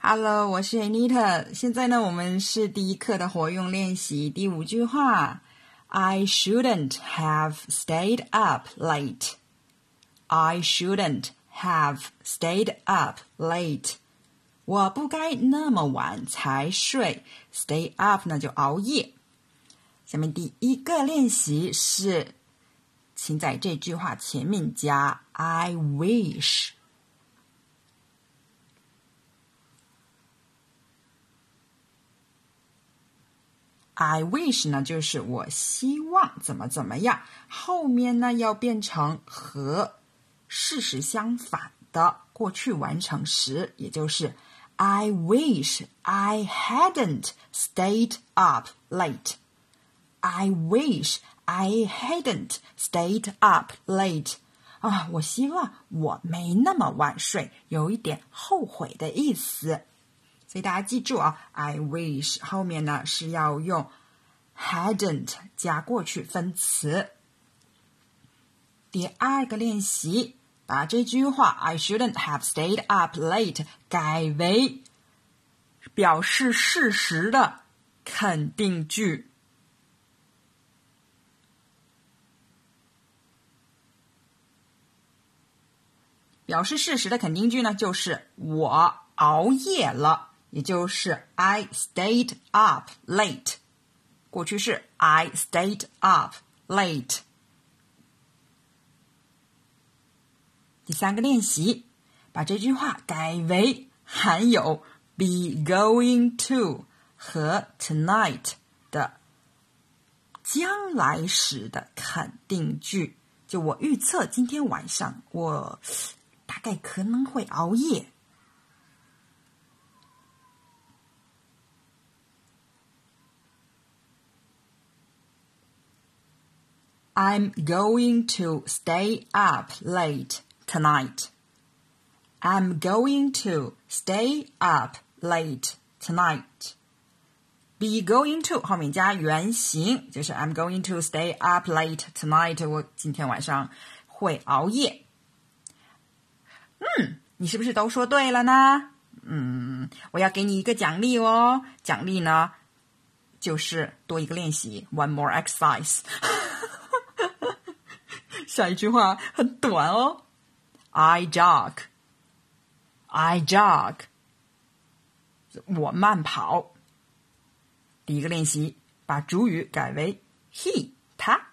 Hello，我是 Anita。现在呢，我们是第一课的活用练习，第五句话：I shouldn't have stayed up late. I shouldn't have stayed up late. 我不该那么晚才睡。Stay up 呢就熬夜。下面第一个练习是，请在这句话前面加 I wish。I wish 呢，就是我希望怎么怎么样，后面呢要变成和事实相反的过去完成时，也就是 I wish I hadn't stayed up late. I wish I hadn't stayed up late. 啊，我希望我没那么晚睡，有一点后悔的意思。所以大家记住啊，I wish 后面呢是要用 hadn't 加过去分词。第二个练习，把这句话 I shouldn't have stayed up late 改为表示事实的肯定句。表示事实的肯定句呢，就是我熬夜了。也就是 I stayed up late，过去式 I stayed up late。第三个练习，把这句话改为含有 be going to 和 tonight 的将来时的肯定句。就我预测今天晚上我大概可能会熬夜。I'm going to stay up late tonight. I'm going to stay up late tonight. Be going to 后面加原形，就是 I'm going to stay up late tonight。我今天晚上会熬夜。嗯，你是不是都说对了呢？嗯，我要给你一个奖励哦。奖励呢，就是多一个练习，one more exercise。 下一句话很短哦，I jog，I jog，我慢跑。第一个练习，把主语改为 he，他，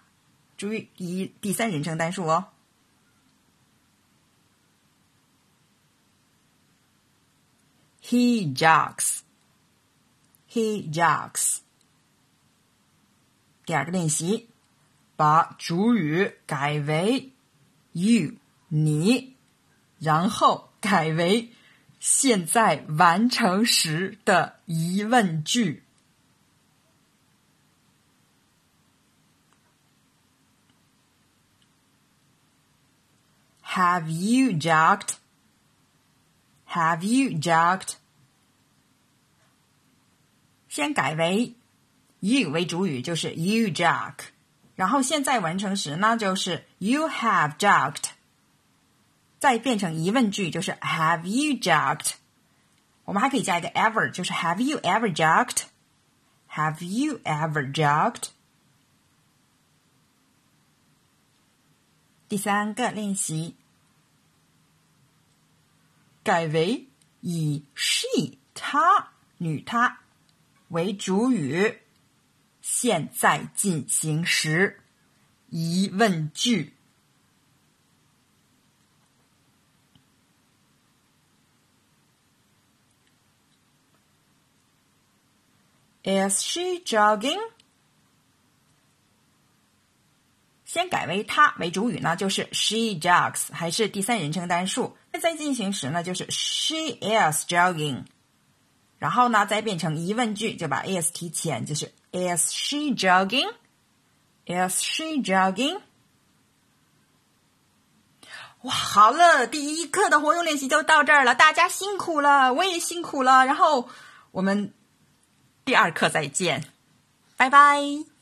注意第一第三人称单数哦。He jogs，he jogs。第二个练习。把主语改为 you 你，然后改为现在完成时的疑问句。Have you jogged? Have you jogged? 先改为 you 为主语，就是 you jog。然后现在完成时呢，就是 you have jogged，再变成疑问句，就是 have you jogged。我们还可以加一个 ever，就是 have you ever jogged？Have you ever jogged？第三个练习，改为以 she 她女她为主语。现在进行时，疑问句。Is she jogging？先改为她为主语呢，就是 she jogs，还是第三人称单数。那在进行时呢，就是 she is jogging。然后呢，再变成疑问句，就把 is 提前，就是。Is she jogging? Is she jogging? 哇，好了，第一课的活用练习就到这儿了，大家辛苦了，我也辛苦了。然后我们第二课再见，拜拜。